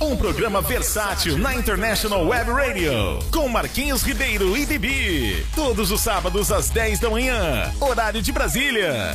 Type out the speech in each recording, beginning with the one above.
Um programa versátil na International Web Radio. Com Marquinhos Ribeiro e Bibi. Todos os sábados às 10 da manhã. Horário de Brasília.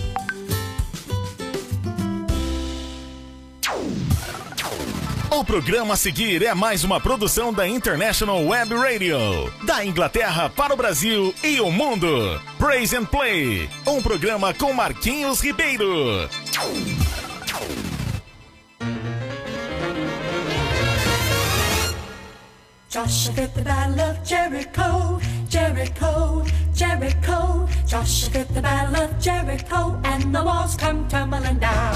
O programa a seguir é mais uma produção da International Web Radio, da Inglaterra para o Brasil e o mundo. Praise and Play, um programa com Marquinhos Ribeiro. Joshua the of Jericho, Jericho, Jericho. Joshua did the battle of Jericho, and the walls come tumbling down.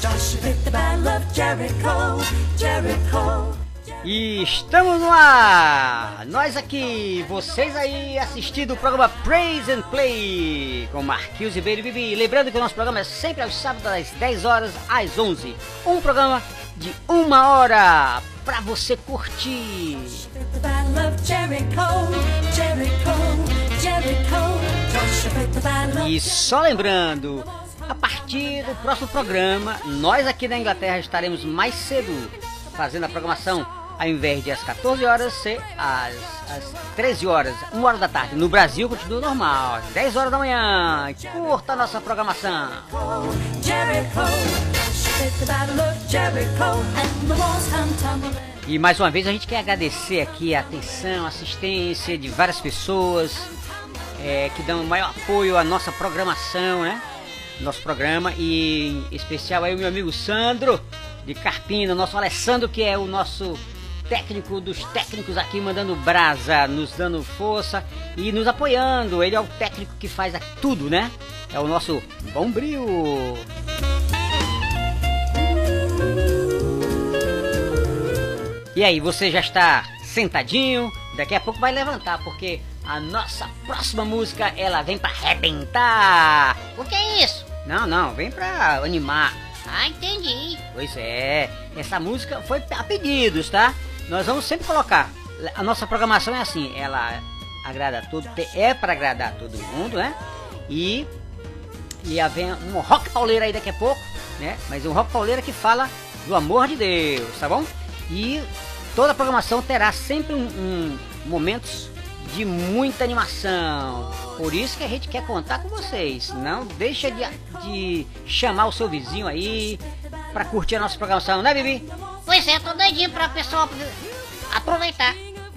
Joshua did the battle of Jericho, Jericho. E estamos no ar! Nós aqui, vocês aí assistindo o programa Praise and Play com Marquinhos e Bibi. Lembrando que o nosso programa é sempre aos sábados das 10 horas às 11. Um programa de uma hora pra você curtir. E só lembrando, a partir do próximo programa, nós aqui da Inglaterra estaremos mais cedo fazendo a programação. Ao invés de às 14 horas, ser às, às 13 horas, 1 hora da tarde. No Brasil continua normal, às 10 horas da manhã. Curta a nossa programação. E mais uma vez a gente quer agradecer aqui a atenção, a assistência de várias pessoas é, que dão maior apoio à nossa programação, né? Nosso programa e em especial aí o meu amigo Sandro de Carpina, nosso Alessandro que é o nosso técnico dos técnicos aqui mandando brasa, nos dando força e nos apoiando. Ele é o técnico que faz tudo, né? É o nosso Bombril. E aí, você já está sentadinho? Daqui a pouco vai levantar, porque a nossa próxima música ela vem pra arrebentar. O que é isso? Não, não, vem pra animar. Ah, entendi. Pois é, essa música foi a pedidos, tá? Nós vamos sempre colocar. A nossa programação é assim, ela agrada a todo, é para agradar a todo mundo, né? E e vem um rock pauleira aí daqui a pouco, né? Mas um rock pauleira que fala do amor de Deus, tá bom? E toda a programação terá sempre um, um- momentos de muita animação. Por isso que a gente quer contar com vocês. Não deixa de, de chamar o seu vizinho aí pra curtir a nossa programação, né, Bibi? Pois é, tô doidinho pra pessoal aproveitar.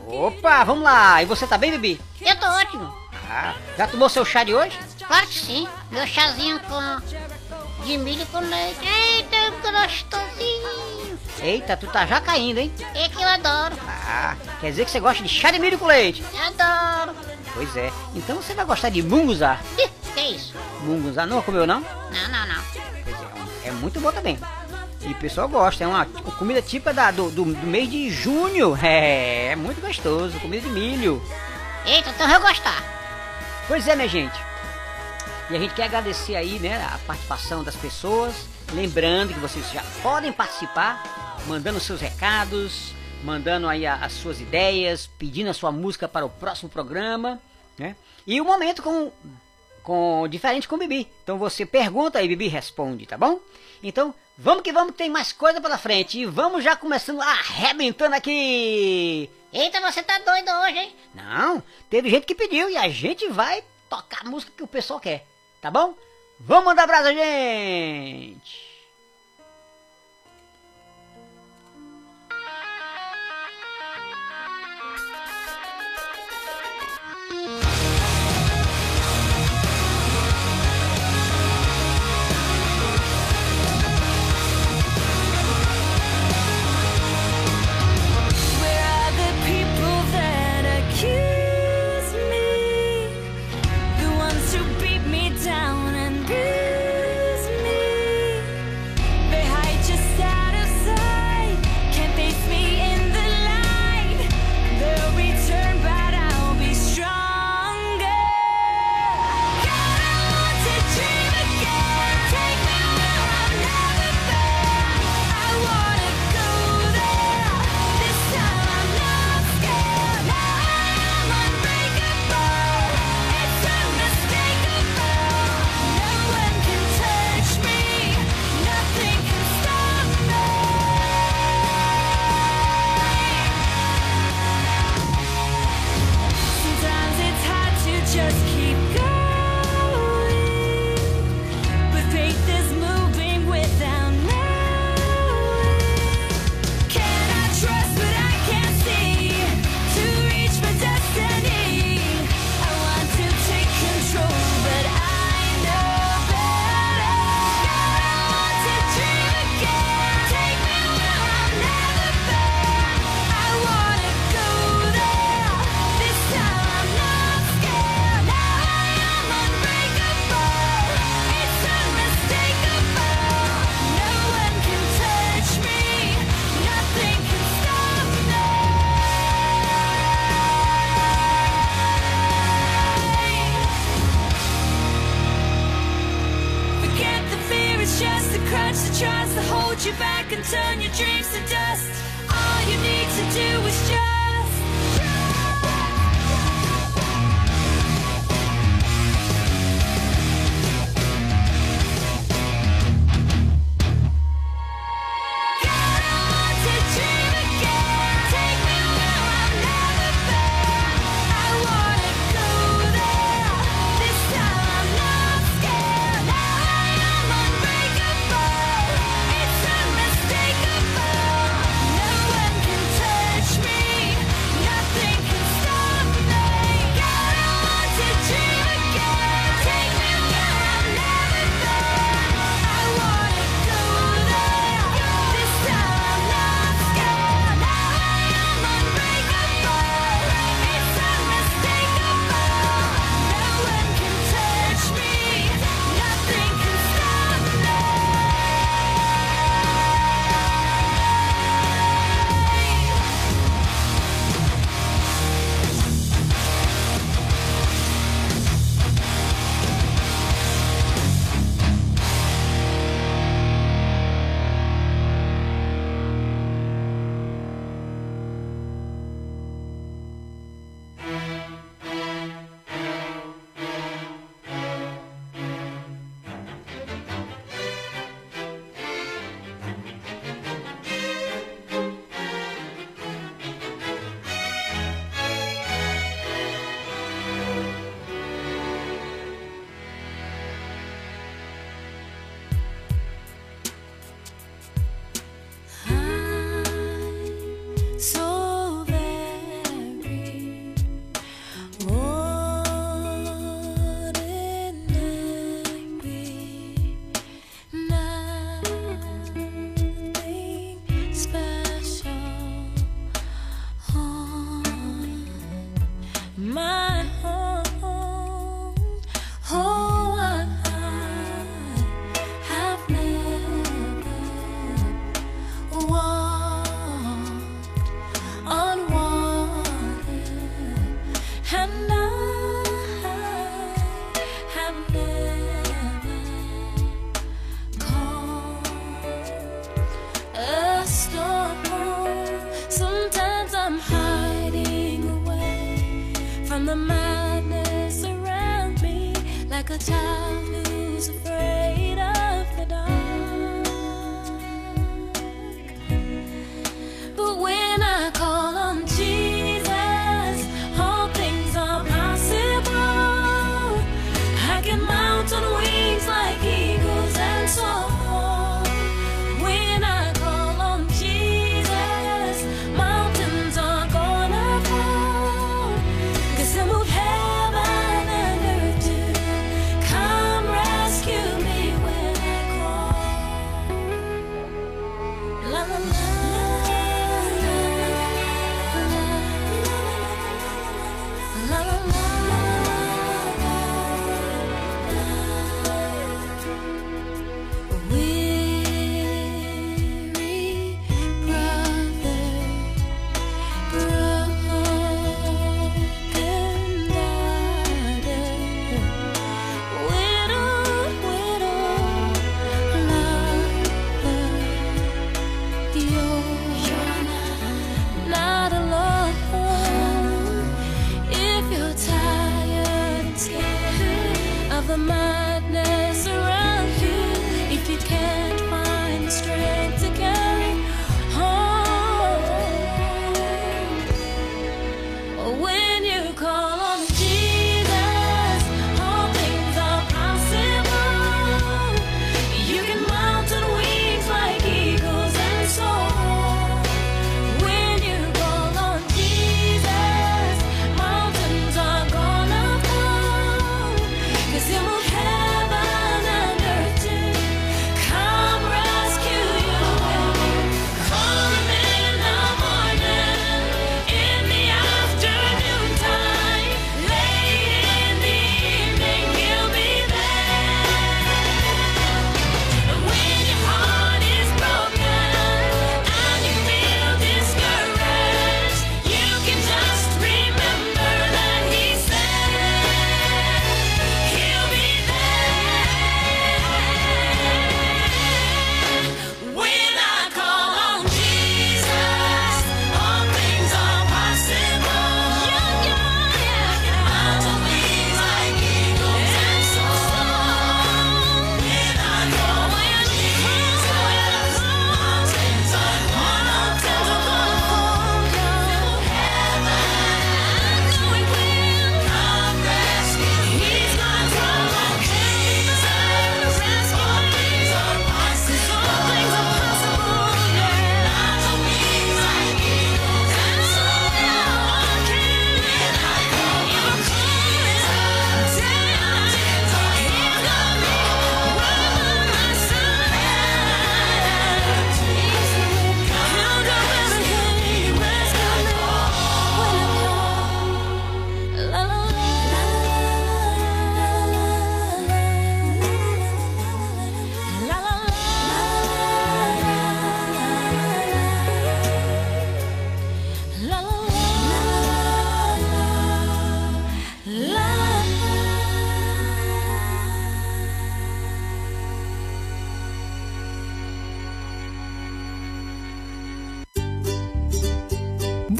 Opa, vamos lá. E você tá bem, Bibi? Eu tô ótimo. Ah, já tomou seu chá de hoje? Claro que sim. Meu chazinho com de milho com leite. Eita, gostosinho. Eita, tu tá já caindo, hein? É que eu adoro. Ah, quer dizer que você gosta de chá de milho com leite? Adoro. Pois é. Então você vai gostar de munguzá. Que isso? Munguzá não comeu, não? Não, não, não. Pois é, é muito bom também. E o pessoal gosta, é uma comida típica da- do, do, do mês de junho. É, é muito gostoso, comida de milho. Eita, então eu gostar. Pois é, minha gente. E a gente quer agradecer aí, né, a participação das pessoas. Lembrando que vocês já podem participar, mandando seus recados, mandando aí a- as suas ideias, pedindo a sua música para o próximo programa, né? E o momento com com diferente com o Bibi. Então você pergunta e Bibi responde, tá bom? Então, vamos que vamos, que tem mais coisa pela frente. E vamos já começando arrebentando aqui. Eita, você tá doido hoje, hein? Não, teve gente que pediu e a gente vai tocar a música que o pessoal quer, tá bom? Vamos mandar brasa, gente!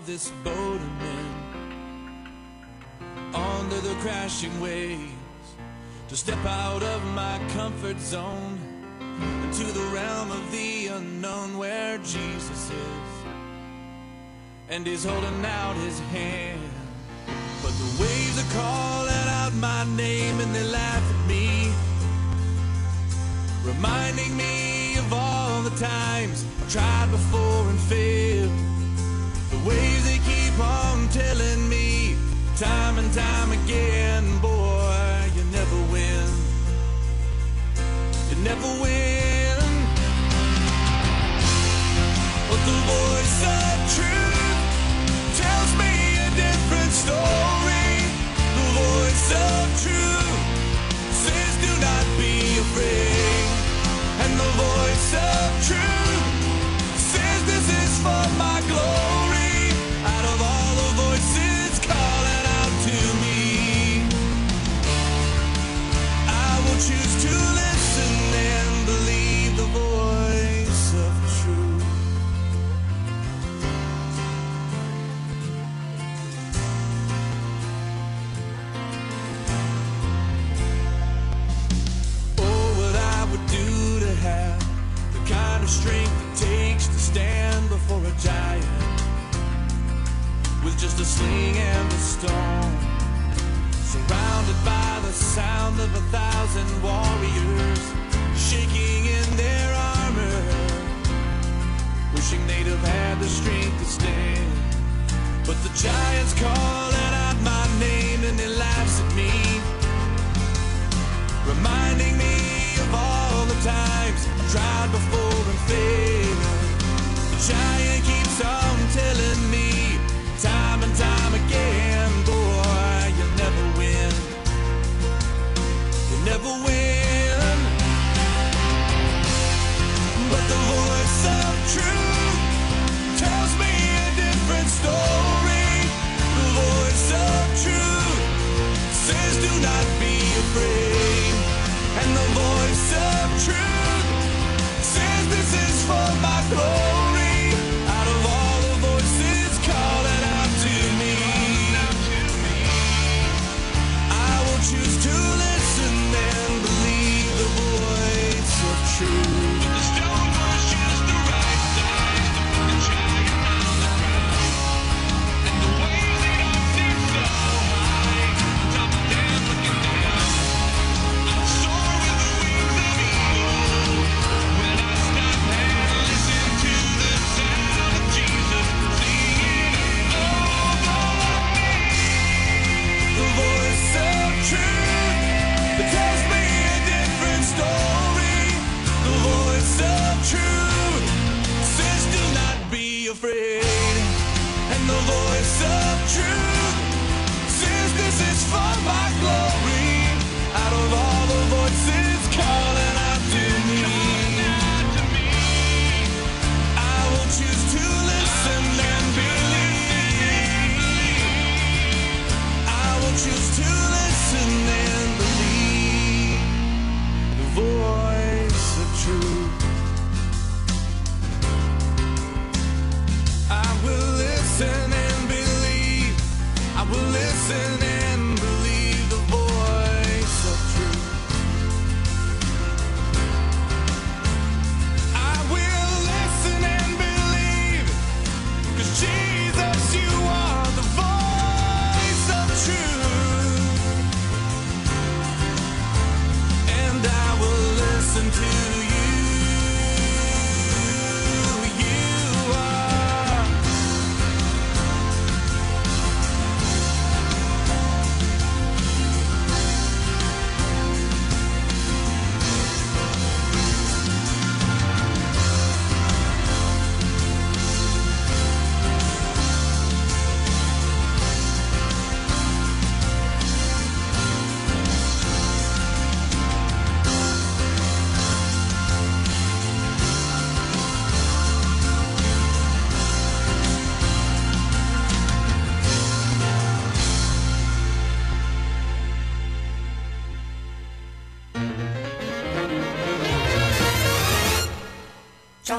Of this boat I'm in. Under the crashing waves, to step out of my comfort zone into the realm of the unknown where Jesus is. And he's holding out his hand. But the waves are calling out my name and they laugh at me reminding me of all the times I've tried before and failed. Ways they keep on telling me, time and time again, boy, you never win. You never win. Before a giant with just a sling and a stone. Surrounded by the sound of a thousand warriors shaking in their armor, wishing they'd have had the strength to stand. But the giant's calling out my name and he laughs at me reminding me of all the times I've tried before and failed. Giant keeps on telling me, time and time again,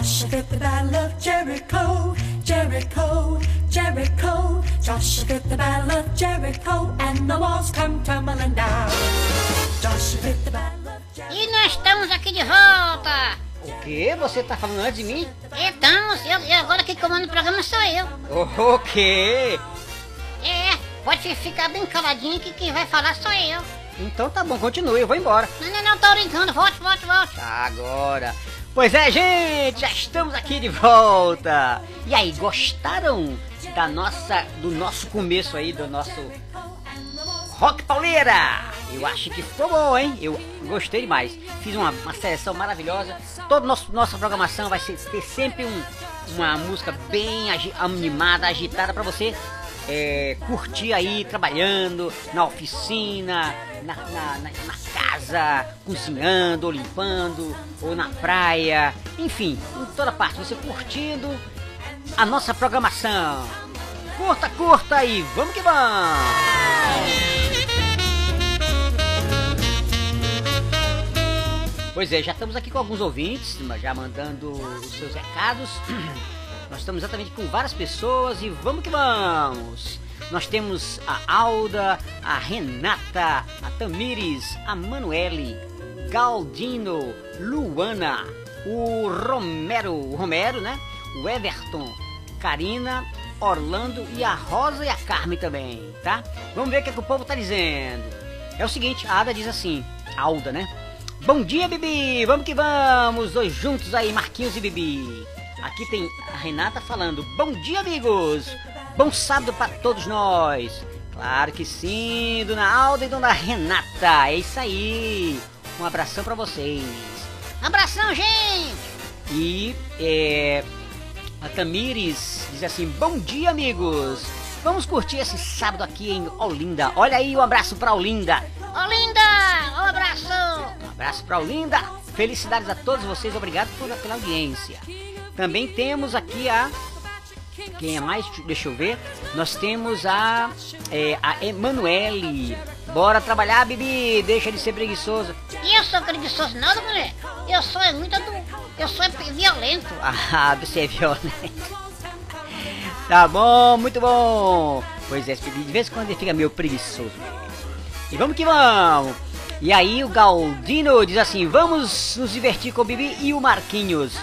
Joshua the Battle of Jericho, Jericho, Jericho. Joshua the Battle of Jericho, and the walls come tumbling down. Joshua the Battle of Jericho. E nós estamos aqui de volta. O quê? Você tá falando antes de mim? Estamos, eu, e agora quem comanda o programa sou eu. O quê? É, pode ficar bem caladinho que quem vai falar sou eu. Então tá bom, continue, eu vou embora. Não, não, não, tô brincando, volte, volte, volte. Tá, agora. Pois é, gente, já estamos aqui de volta. E aí, gostaram da nossa, do nosso começo aí, do nosso Rock Pauleira? Eu acho que ficou bom, hein? Eu gostei demais. Fiz uma, uma seleção maravilhosa. Toda nosso, nossa programação vai ser, ter sempre um, uma música bem agi- animada, agitada pra você é, curtir aí trabalhando na oficina, na, na, na- casa, cozinhando, ou limpando, ou na praia, enfim, em toda parte, você curtindo a nossa programação. Curta, curta e vamos que vamos! Pois é, já estamos aqui com alguns ouvintes, já mandando os seus recados. Nós estamos exatamente com várias pessoas e vamos que vamos! Nós temos a Alda, a Renata, a Tamires, a Manuele, Galdino, Luana, o Romero, o Romero, né? O Everton, Karina, Orlando e a Rosa e a Carmen também, tá? Vamos ver o que, é que o povo tá dizendo. É o seguinte, a Ada diz assim, Alda, né? Bom dia, Bibi! Vamos que vamos! Dois juntos aí, Marquinhos e Bibi. Aqui tem a Renata falando, bom dia, amigos! Bom sábado para todos nós! Claro que sim, Dona Alda e Dona Renata, é isso aí! Um abração para vocês! Abração, gente. E é, a Tamires diz assim: Bom dia, amigos! Vamos curtir esse sábado aqui em Olinda. Olha aí, um abraço pra Olinda. Ô, linda, um abraço. Um abraço pra Olinda. Felicidades a todos vocês. Obrigado por- pela audiência. Também temos aqui a. Quem é mais? Deixa eu ver. Nós temos a. É, a Emanuele. Bora trabalhar, Bibi. Deixa de ser preguiçoso. E eu sou preguiçoso nada, mulher. Eu sou é muito adu... Eu sou é violento. Ah, você é violento. Tá bom, muito bom. Pois é, Bibi, de vez em quando ele fica meio preguiçoso. E vamos que vamos. E aí o Galdino diz assim, vamos nos divertir com o Bibi e o Marquinhos.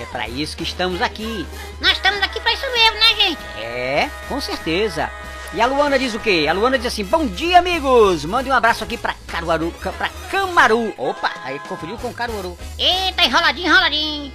É pra isso que estamos aqui. Nós estamos isso mesmo, né, gente? É, com certeza. E a Luana diz o quê? A Luana diz assim, bom dia, amigos. Mande um abraço aqui pra Caruaru, ca- pra Camaru. Opa, aí confundiu com Caruaru. Eita, enroladinho, enroladinho.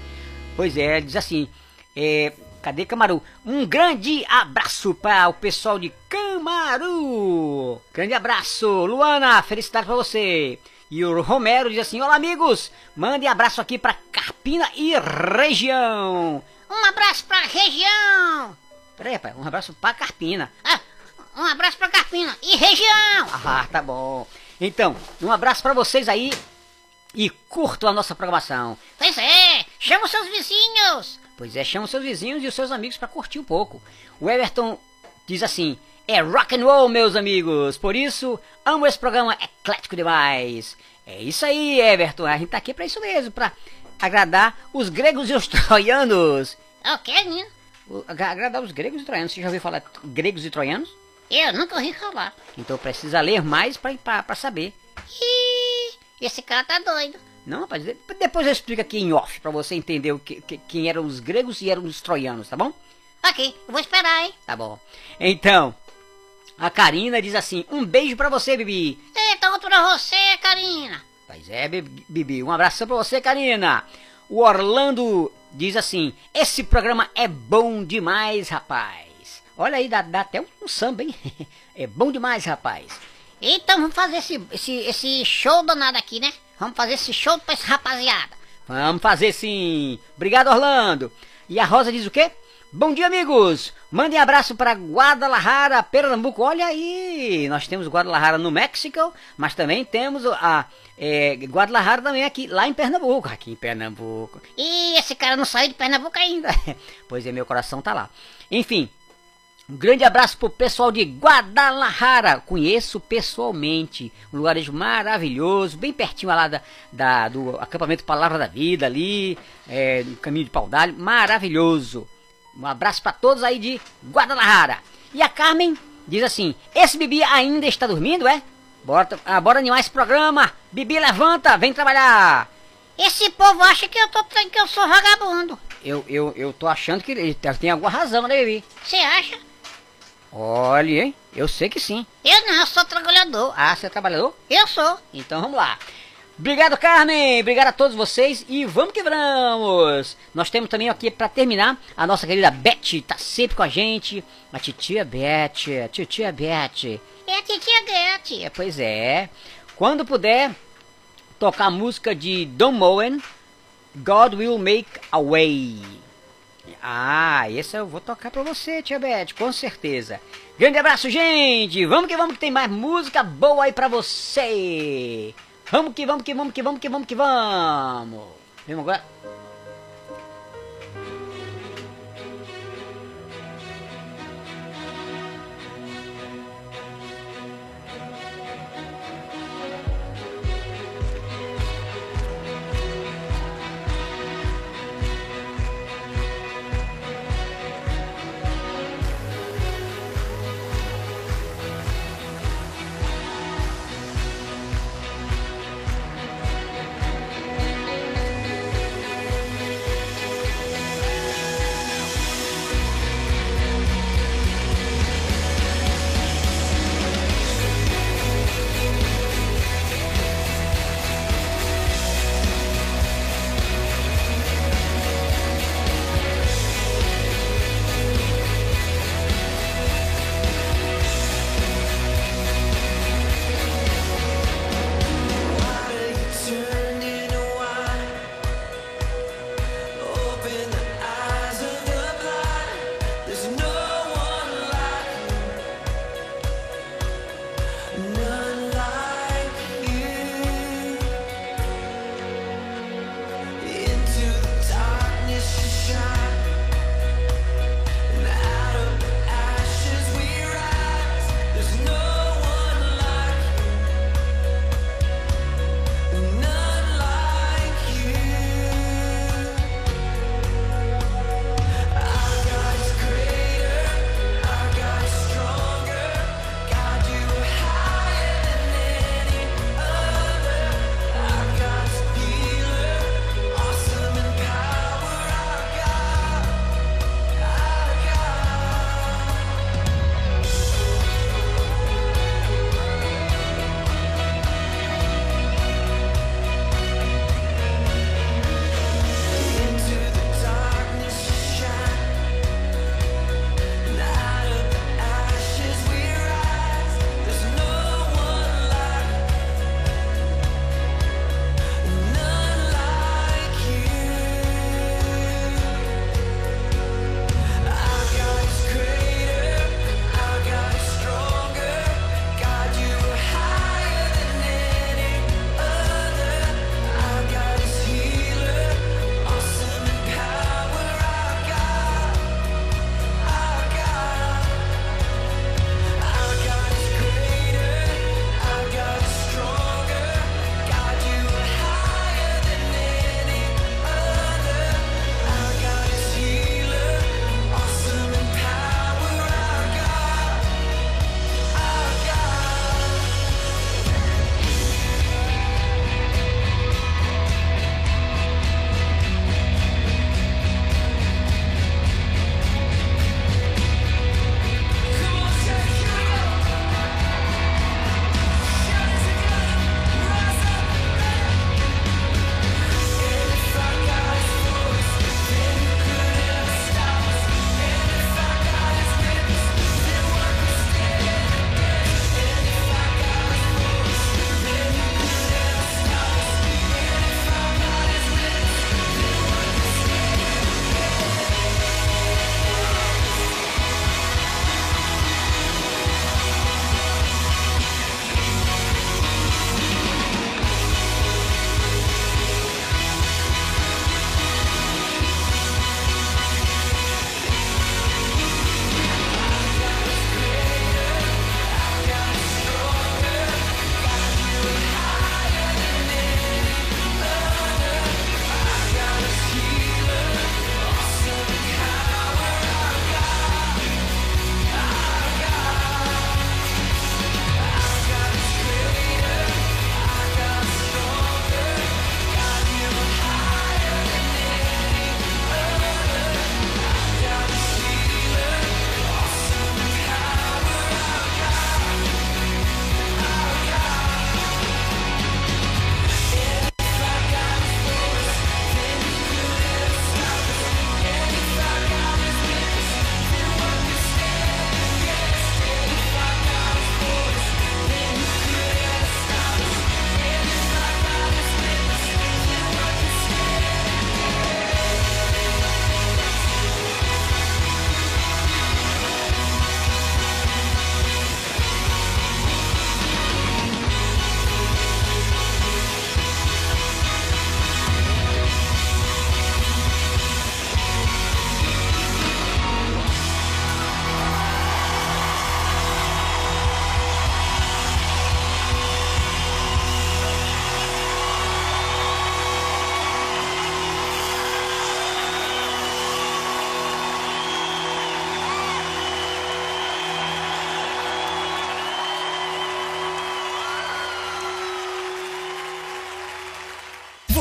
Pois é, diz assim, é, cadê Camaru? Um grande abraço para o pessoal de Camaru. Grande abraço, Luana, felicidade para você. E o Romero diz assim, olá amigos, mande abraço aqui para Carpina e região. Um abraço pra região. Peraí, rapaz, um abraço para Carpina. Ah, um abraço pra Carpina e região. Ah, tá bom. Então, um abraço para vocês aí e curtam a nossa programação. Pois é, chama os seus vizinhos. Pois é, chama os seus vizinhos e os seus amigos para curtir um pouco. O Everton diz assim: é rock and roll, meus amigos. Por isso, amo esse programa eclético demais. É isso aí, Everton. A gente tá aqui para isso mesmo, para agradar os gregos e os troianos. É o que, menino? O- agra- Agradar os gregos e troianos. Você já ouviu falar gregos e troianos? Eu nunca ouvi falar. Então precisa ler mais para saber. Ih, esse cara tá doido. Não, rapaz, de- depois eu explico aqui em off para você entender o que, que- quem eram os gregos e eram os troianos, tá bom? Ok, eu vou esperar, hein? Tá bom. Então, a Karina diz assim: um beijo pra você, Bibi. Eita, outro pra você, Karina. Pois é, Bi- Bibi, um abração pra você, Karina. O Orlando diz assim: esse programa é bom demais, rapaz. Olha aí, dá, dá até um, um samba, hein? É bom demais, rapaz. Então vamos fazer esse, esse, esse show danado aqui, né? Vamos fazer esse show pra esse rapaziada. Vamos fazer sim. Obrigado, Orlando. E a Rosa diz o quê? Bom dia, amigos. Mandem abraço para Guadalajara, Pernambuco. Olha aí, nós temos Guadalajara no México, mas também temos a é, Guadalajara também aqui, lá em Pernambuco. Aqui em Pernambuco. E esse cara não saiu de Pernambuco ainda. pois é, meu coração tá lá. Enfim, Um grande abraço pro pessoal de Guadalajara. Conheço pessoalmente. Um lugarejo maravilhoso, bem pertinho lá da, da- do acampamento Palavra da Vida, ali, é, no caminho de Paudalho. Maravilhoso. Um abraço para todos aí de Guadalajara. E a Carmen diz assim: Esse Bibi ainda está dormindo, é? Bora, ah, bora animar esse programa. Bibi, levanta, vem trabalhar. Esse povo acha que eu, tô, que eu sou vagabundo. Eu, eu, eu tô achando que ele tem alguma razão, né, Bibi? Você acha? Olha, hein? Eu sei que sim. Eu não, eu sou trabalhador. Ah, você é trabalhador? Eu sou. Então vamos lá. Obrigado, Carmen. Obrigado a todos vocês e vamos que vamos. Nós temos também aqui para terminar a nossa querida Beth, tá sempre com a gente. A titia Beth, a titia Beth. É a titia Gretchen. É, pois é. Quando puder tocar a música de Don Moen, God Will Make a Way. Ah, esse eu vou tocar pra você, tia Beth, com certeza. Grande abraço, gente! Vamos que vamos que tem mais música boa aí pra você! Vamos que vamos que vamos que vamos que vamos que vamos! Vamos agora?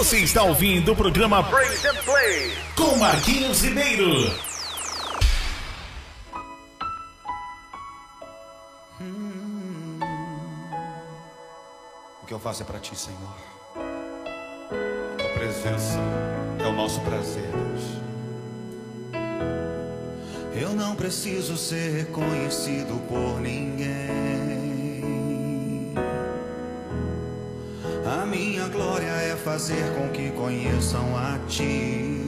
Você está ouvindo o programa Break and Play com Marquinhos Ribeiro. Hum, o que eu faço é para ti, Senhor. A tua presença é o nosso prazer, Deus. Eu não preciso ser reconhecido por ninguém. A minha glória fazer com que conheçam a ti.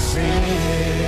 see it.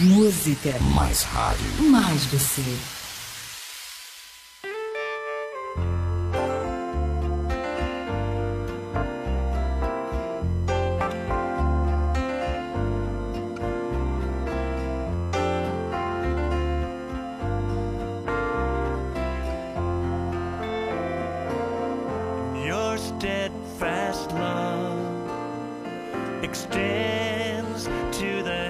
Mais música. Mais rádio. Mais você. steadfast love extends to the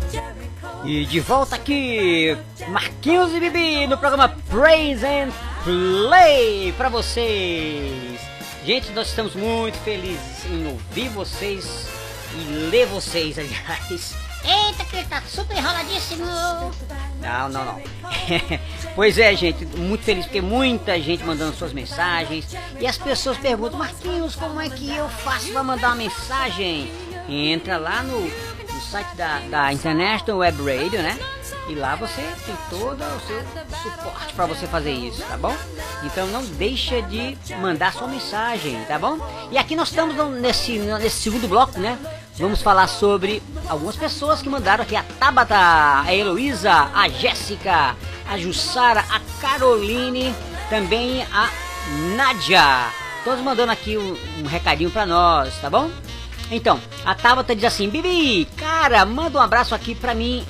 E de volta aqui, Marquinhos e Bibi no programa Praise and Play pra vocês. Gente, nós estamos muito felizes em ouvir vocês e ler vocês, aliás. Eita, que ele tá super enroladíssimo. Não, não, não. pois é, gente, muito feliz porque muita gente mandando suas mensagens e as pessoas perguntam, Marquinhos, como é que eu faço para mandar uma mensagem? Entra lá no, site da, da International Web Radio, né? E lá você tem todo o seu suporte para você fazer isso, tá bom? Então não deixa de mandar sua mensagem, tá bom? E aqui nós estamos nesse, nesse segundo bloco, né? Vamos falar sobre algumas pessoas que mandaram aqui a Tabata, a Heloísa, a Jéssica, a Jussara, a Caroline, também a Nádia. Todos mandando aqui um, um recadinho pra nós, tá bom? Então, a Tabata diz assim: Bibi, cara, manda um abraço aqui pra mim,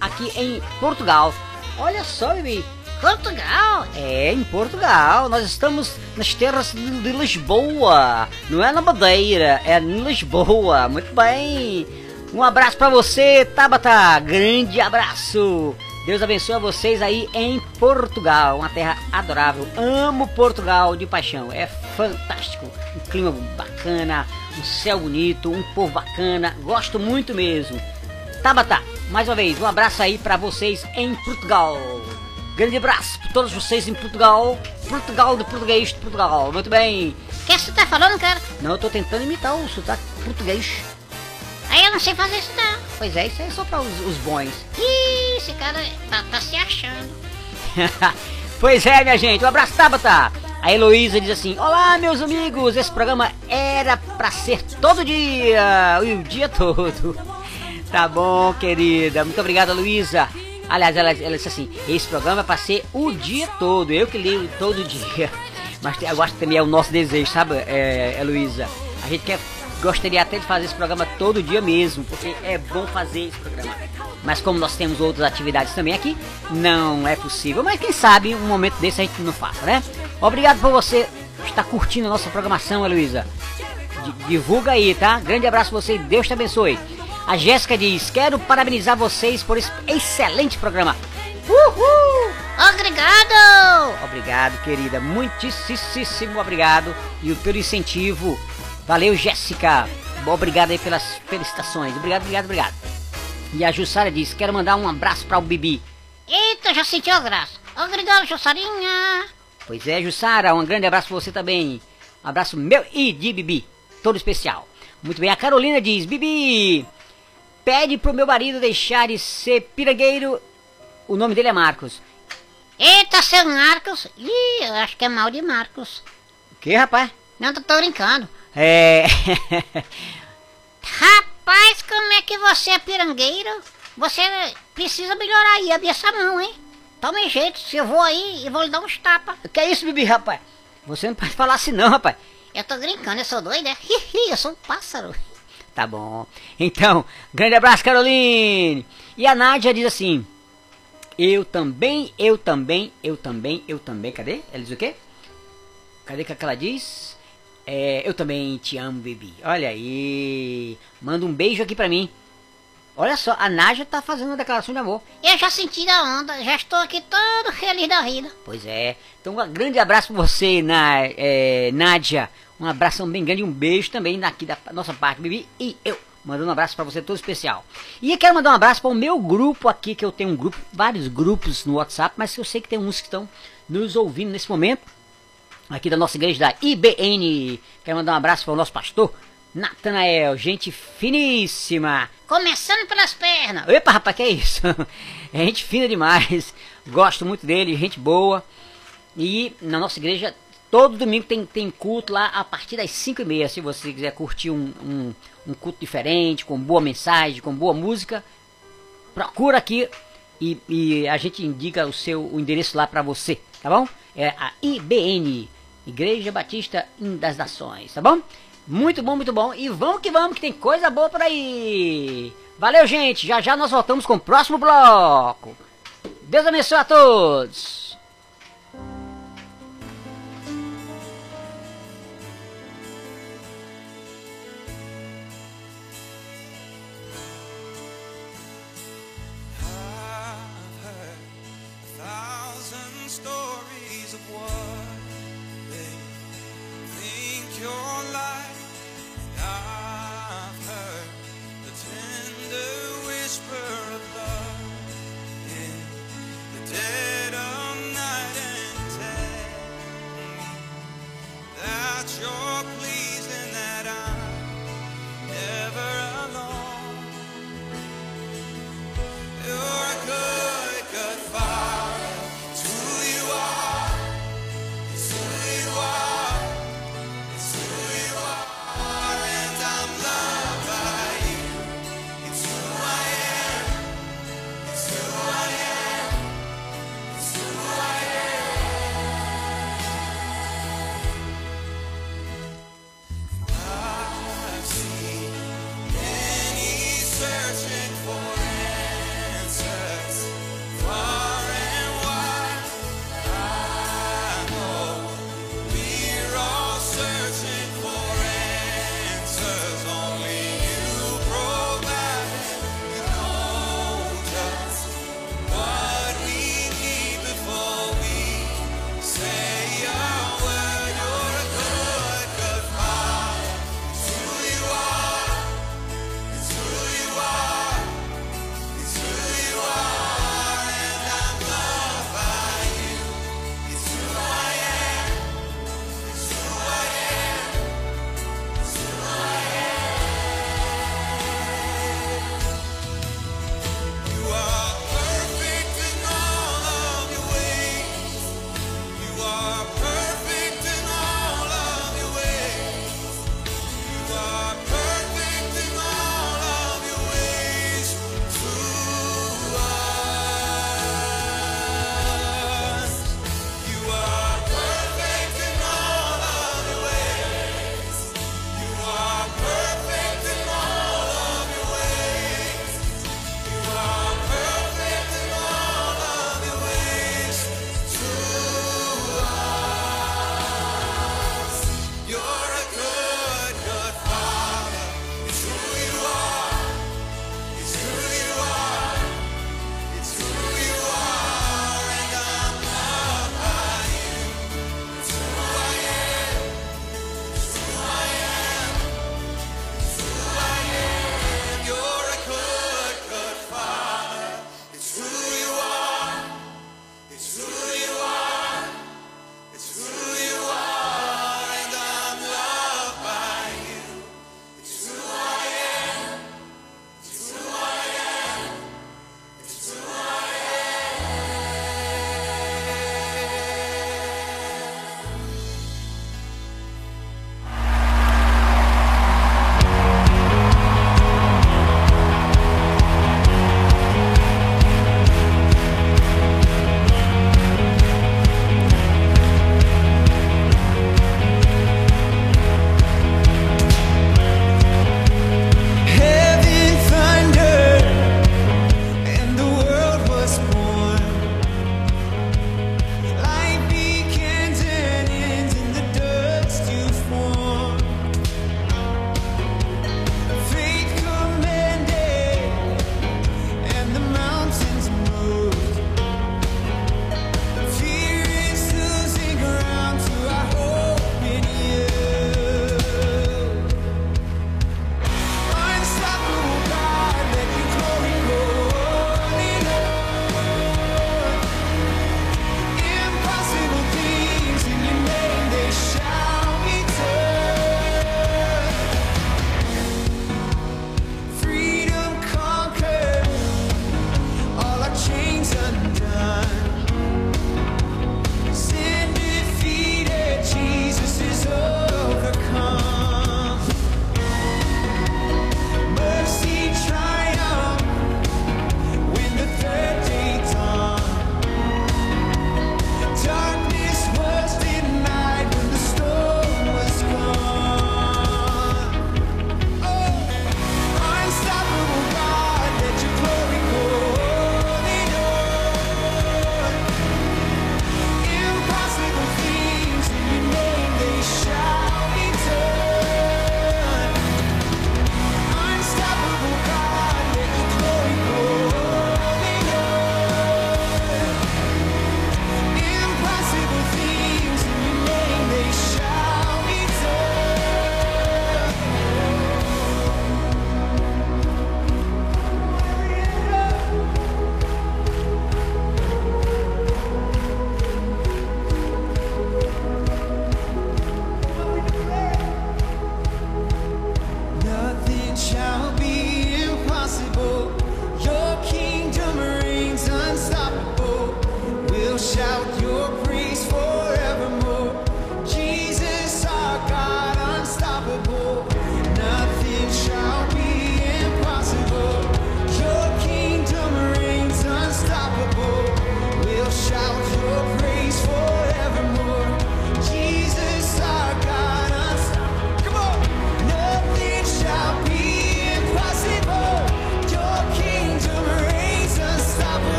aqui em Portugal. Olha só, Bibi. Portugal? É, em Portugal. Nós estamos nas terras de, Lisboa. Não é na Madeira, é em Lisboa. Muito bem. Um abraço pra você, Tabata. Grande abraço. Deus abençoe vocês aí em Portugal, uma terra adorável. Amo Portugal de paixão. É fantástico. Um clima bacana, um céu bonito, um povo bacana. Gosto muito mesmo. Tabata, mais uma vez, um abraço aí pra vocês em Portugal. Grande abraço pra todos vocês em Portugal. Portugal de português de Portugal. Muito bem. O que você tá falando, cara? Não, eu tô tentando imitar o sotaque português. Aí eu não sei fazer isso não. Pois é, isso aí é só para os, os bons. Ih, esse cara tá, tá se achando. pois é, minha gente. Um abraço, Tabata. A Heloísa diz assim: Olá, meus amigos. Esse programa era pra ser todo dia. E o dia todo. Tá bom, querida. Muito obrigada, Luísa. Aliás, ela, ela disse assim: Esse programa é pra ser o dia todo. Eu que leio todo dia. Mas eu acho que também é o nosso desejo, sabe, é, Heloísa? A gente quer, gostaria até de fazer esse programa todo dia mesmo, porque é bom fazer esse programa. Mas como nós temos outras atividades também aqui, não é possível. Mas quem sabe um momento desse a gente não faça, né? Obrigado por você estar curtindo a nossa programação, Heloísa. Di- Divulga aí, tá? Grande abraço pra você e Deus te abençoe. A Jéssica diz: Quero parabenizar vocês por esse excelente programa. Uhul! Obrigado! Obrigado, querida. Muitíssimo obrigado. E pelo incentivo. Valeu, Jéssica. Obrigado aí pelas felicitações. Obrigado, obrigado, obrigado. E a Jussara diz: Quero mandar um abraço para o Bibi. Eita, já sentiu a graça. Obrigado, Jussarinha. Pois é, Jussara, um grande abraço pra você também. Um abraço meu e de Bibi, todo especial. Muito bem, a Carolina diz: Bibi, pede pro meu marido deixar de ser pirangueiro. O nome dele é Marcos. Eita, seu Marcos. Ih, eu acho que é mal de Marcos. O que, rapaz? Não, tô, tô brincando. É. Rapaz, como é que você é pirangueiro? Você precisa melhorar aí, abrir essa mão, hein? Tome jeito, se eu vou aí e vou lhe dar uns tapas. que é isso, Bibi, rapaz? Você não pode falar assim, não, rapaz. Eu tô brincando, eu sou doida, né? Hihi, eu sou um pássaro. Tá bom. Então, grande abraço, Caroline. E a Nádia diz assim: Eu também, eu também, eu também, eu também. Cadê? Ela diz o quê? Cadê que ela diz? É, eu também te amo, Bibi. Olha aí. Manda um beijo aqui pra mim. Olha só, a Nádia tá fazendo uma declaração de amor. Eu já senti a onda, já estou aqui todo feliz da vida. Pois é. Então, um grande abraço pra você, na, é, Nádia. Um abração bem grande e um beijo também daqui da nossa parte, Bibi e eu. Mandando um abraço pra você todo especial. E eu quero mandar um abraço para o meu grupo aqui, que eu tenho um grupo, vários grupos no WhatsApp, mas eu sei que tem uns que estão nos ouvindo nesse momento. Aqui da nossa igreja da IBN. Quero mandar um abraço para o nosso pastor Natanael, gente finíssima. Começando pelas pernas. Epa, rapaz, que é isso? É gente fina demais. Gosto muito dele, gente boa. E na nossa igreja, todo domingo tem, tem culto lá a partir das 5 e meia. Se você quiser curtir um, um, um culto diferente, com boa mensagem, com boa música, procura aqui e, e a gente indica o seu o endereço lá pra você, tá bom? É a IBN, Igreja Batista das Nações, tá bom? Muito bom, muito bom. E vamos que vamos, que tem coisa boa por aí. Valeu, gente. Já já nós voltamos com o próximo bloco. Deus abençoe a todos.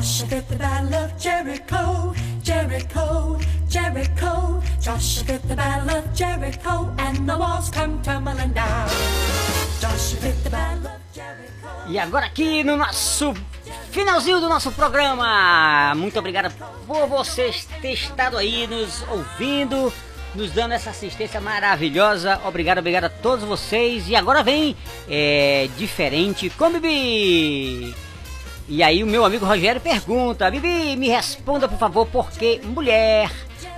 Joshua did the battle of Jericho, Jericho, Jericho. Joshua did the battle of Jericho, and the walls come tumbling down. Joshua did the battle of Jericho. E agora aqui no nosso finalzinho do nosso programa. Muito obrigado por vocês ter estado aí nos ouvindo, nos dando essa assistência maravilhosa. Obrigado, obrigado a todos vocês. E agora vem é, Diferente com Bibi. E aí o meu amigo Rogério pergunta, Bibi, me responda por favor, por que mulher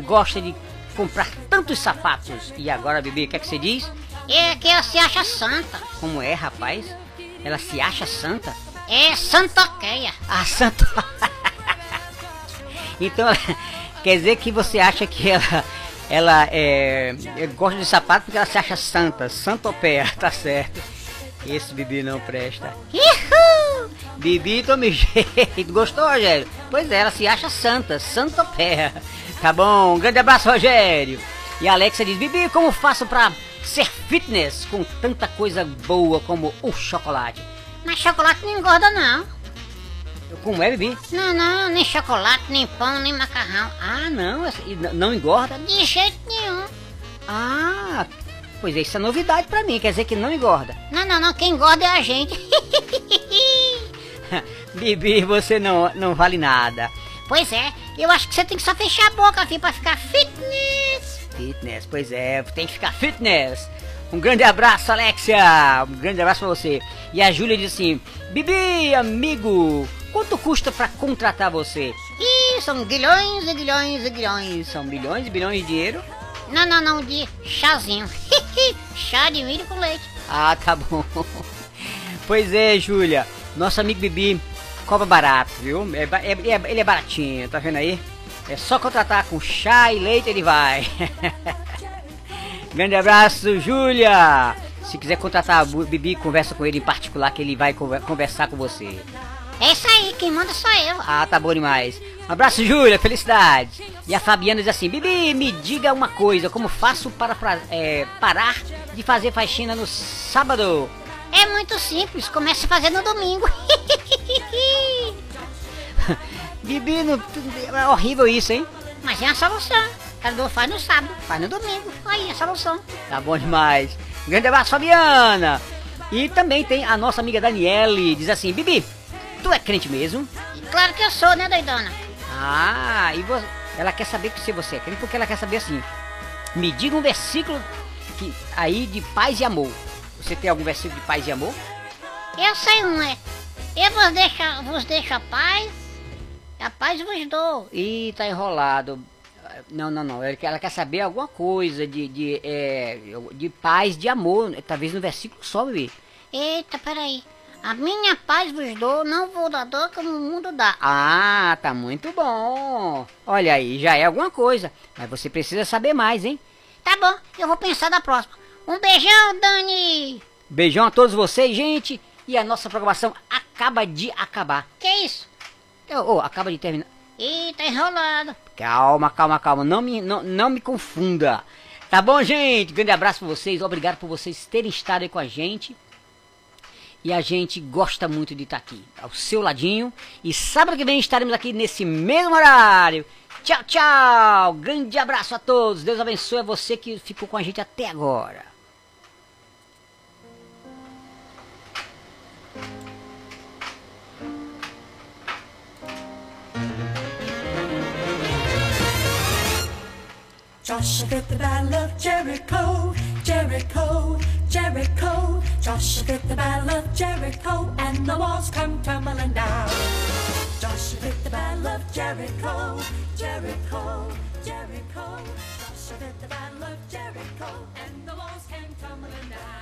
gosta de comprar tantos sapatos? E agora, Bibi, o que, é que você diz? É que ela se acha santa. Como é, rapaz? Ela se acha santa? É santoqueia. Ah, santo. então, quer dizer que você acha que ela, ela é, é, gosta de sapato porque ela se acha santa, santopé, tá certo. Esse Bibi não presta. Ihu! Bibi, tome jeito. Gostou, Rogério? Pois é, ela se acha santa, santopé. Tá bom, um grande abraço, Rogério. E a Alexa diz, Bibi, como faço pra ser fitness com tanta coisa boa como o chocolate? Mas chocolate não engorda, não. Como é, Bibi? Não, não, nem chocolate, nem pão, nem macarrão. Ah, não, não engorda? De jeito nenhum. Ah, pois é, isso é novidade pra mim, quer dizer que não engorda. Não, não, não, quem engorda é a gente. Bibi, você não, não vale nada. pois é, eu acho que você tem que só fechar a boca, filho, pra ficar fitness. Fitness, pois é, tem que ficar fitness. Um grande abraço, Alexia. Um grande abraço pra você. E a Júlia diz assim: Bibi, amigo, quanto custa pra contratar você? Ih, são guilhões e guilhões e guilhões. São milhões e bilhões de dinheiro? Não, não, não, de chazinho. Chá de milho com leite. Ah, tá bom. Pois é, Júlia. Nosso amigo Bibi cobra barato, viu? É é- é- ele é baratinho, tá vendo aí? É só contratar com chá e leite ele vai. Grande abraço, Júlia. Se quiser contratar o Bibi, conversa com ele em particular que ele vai conver- conversar com você. É isso aí, quem manda sou eu. Ah, tá bom demais. Um abraço, Júlia, felicidades. E a Fabiana diz assim: Bibi, me diga uma coisa, como faço para é, parar de fazer faxina no sábado? É muito simples, comece a fazer no domingo. Bibi, não- é horrível isso, hein? Mas é a solução. Cada um faz no sábado, faz no domingo. Aí é a solução. Tá bom demais. Grande abraço, Fabiana. E também tem a nossa amiga Daniele, diz assim: Bibi, tu é crente mesmo? Claro que eu sou, né, doidona? Ah, e vo- ela quer saber que se você é crente, porque ela quer saber assim: me diga um versículo que, aí de paz e amor. Você tem algum versículo de paz e amor? Eu sei um, é. Eu vos deixo, vos deixo a paz, a paz vos dou. Ih, tá enrolado. Não, não, não. Ela quer- ela quer saber alguma coisa de, de, é, de paz, de amor. Talvez no versículo só, bebê. Eita, peraí. A minha paz vos dou, não vou dar dor como o mundo dá. Ah, tá muito bom. Olha aí, já é alguma coisa. Mas você precisa saber mais, hein? Tá bom, eu vou pensar da próxima. Um beijão, Dani! Beijão a todos vocês, gente. E a nossa programação acaba de acabar. Que isso? Oh, oh, acaba de terminar. Ih, tá enrolado. Calma, calma, calma. Não me, não, não me confunda. Tá bom, gente? Grande abraço pra vocês. Obrigado por vocês terem estado aí com a gente. E a gente gosta muito de estar aqui, ao seu ladinho. E sábado que vem estaremos aqui nesse mesmo horário. Tchau, tchau. Grande abraço a todos. Deus abençoe você que ficou com a gente até agora. Joshua the battle of Jericho, Jericho, Jericho, Joshua hit the battle of Jericho, and the walls come tumbling down. Joshua hit the battle of Jericho, Jericho, Jericho, Joshua hit the battle of Jericho, and the walls came tumbling down.